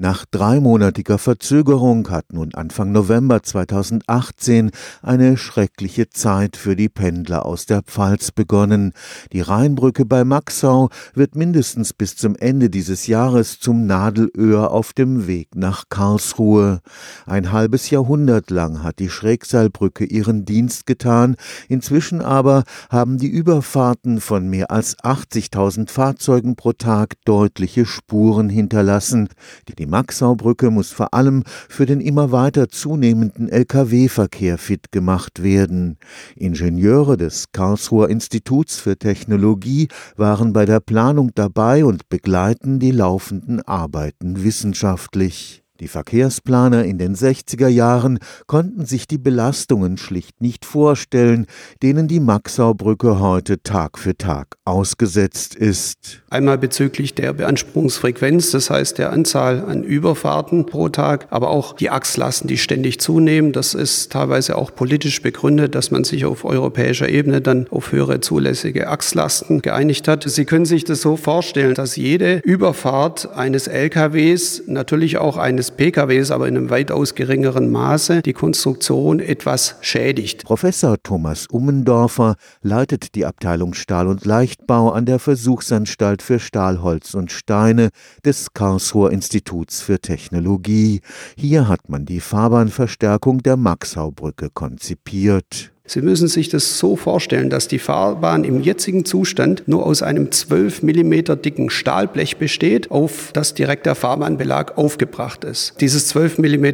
Nach dreimonatiger Verzögerung hat nun Anfang November 2018 eine schreckliche Zeit für die Pendler aus der Pfalz begonnen. Die Rheinbrücke bei Maxau wird mindestens bis zum Ende dieses Jahres zum Nadelöhr auf dem Weg nach Karlsruhe. Ein halbes Jahrhundert lang hat die Schrägseilbrücke ihren Dienst getan. Inzwischen aber haben die Überfahrten von mehr als 80.000 Fahrzeugen pro Tag deutliche Spuren hinterlassen, die Maxaubrücke muss vor allem für den immer weiter zunehmenden Lkw-Verkehr fit gemacht werden. Ingenieure des Karlsruher Instituts für Technologie waren bei der Planung dabei und begleiten die laufenden Arbeiten wissenschaftlich. Die Verkehrsplaner in den 60er Jahren konnten sich die Belastungen schlicht nicht vorstellen, denen die Maxaubrücke heute Tag für Tag ausgesetzt ist. Einmal bezüglich der Beanspruchungsfrequenz, das heißt der Anzahl an Überfahrten pro Tag, aber auch die Achslasten, die ständig zunehmen. Das ist teilweise auch politisch begründet, dass man sich auf europäischer Ebene dann auf höhere zulässige Achslasten geeinigt hat. Sie können sich das so vorstellen, dass jede Überfahrt eines LKWs natürlich auch eines eines PKWs, aber in einem weitaus geringeren Maße die Konstruktion etwas schädigt. Professor Thomas Ummendorfer leitet die Abteilung Stahl- und Leichtbau an der Versuchsanstalt für Stahlholz und Steine des Karlsruher Instituts für Technologie. Hier hat man die Fahrbahnverstärkung der Maxaubrücke konzipiert. Sie müssen sich das so vorstellen, dass die Fahrbahn im jetzigen Zustand nur aus einem 12 mm dicken Stahlblech besteht, auf das direkt der Fahrbahnbelag aufgebracht ist. Dieses 12 mm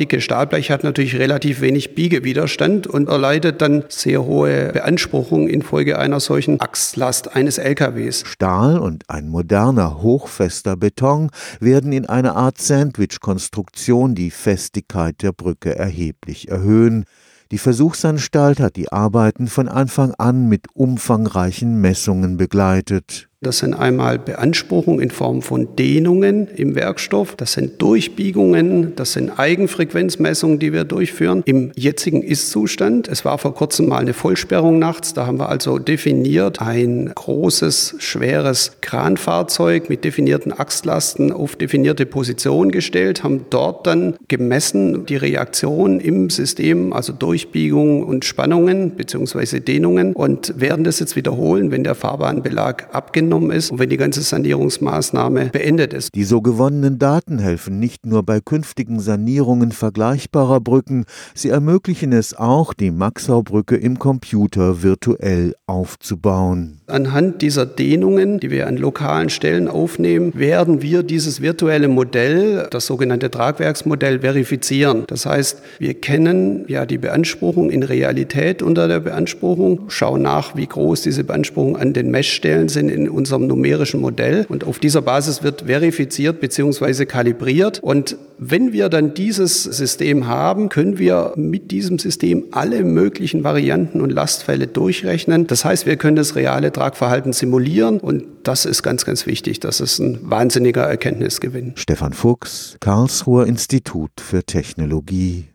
dicke Stahlblech hat natürlich relativ wenig Biegewiderstand und erleidet dann sehr hohe Beanspruchung infolge einer solchen Achslast eines LKWs. Stahl und ein moderner, hochfester Beton werden in einer Art Sandwich-Konstruktion die Festigkeit der Brücke erheblich erhöhen. Die Versuchsanstalt hat die Arbeiten von Anfang an mit umfangreichen Messungen begleitet. Das sind einmal Beanspruchungen in Form von Dehnungen im Werkstoff, das sind Durchbiegungen, das sind Eigenfrequenzmessungen, die wir durchführen im jetzigen Ist-Zustand. Es war vor kurzem mal eine Vollsperrung nachts, da haben wir also definiert ein großes, schweres Kranfahrzeug mit definierten Achslasten auf definierte Position gestellt, haben dort dann gemessen die Reaktion im System, also Durchbiegungen und Spannungen bzw. Dehnungen und werden das jetzt wiederholen, wenn der Fahrbahnbelag abgenommen vorgenommen ist und wenn die ganze Sanierungsmaßnahme beendet ist. Die so gewonnenen Daten helfen nicht nur bei künftigen Sanierungen vergleichbarer Brücken, sie ermöglichen es auch, die Maxau-Brücke im Computer virtuell aufzubauen. Anhand dieser Dehnungen, die wir an lokalen Stellen aufnehmen, werden wir dieses virtuelle Modell, das sogenannte Tragwerksmodell, verifizieren. Das heißt, wir kennen ja die Beanspruchung in Realität unter der Beanspruchung, schauen nach, wie groß diese Beanspruchung an den Messstellen sind in unserem numerischen Modell. Und auf dieser Basis wird verifiziert bzw. kalibriert. Und wenn wir dann dieses System haben, können wir mit diesem System alle möglichen Varianten und Lastfälle durchrechnen. Das heißt, wir können das reale Tragverhalten simulieren und das ist ganz, ganz wichtig. Das ist ein wahnsinniger Erkenntnisgewinn. Stefan Fuchs, Karlsruher Institut für Technologie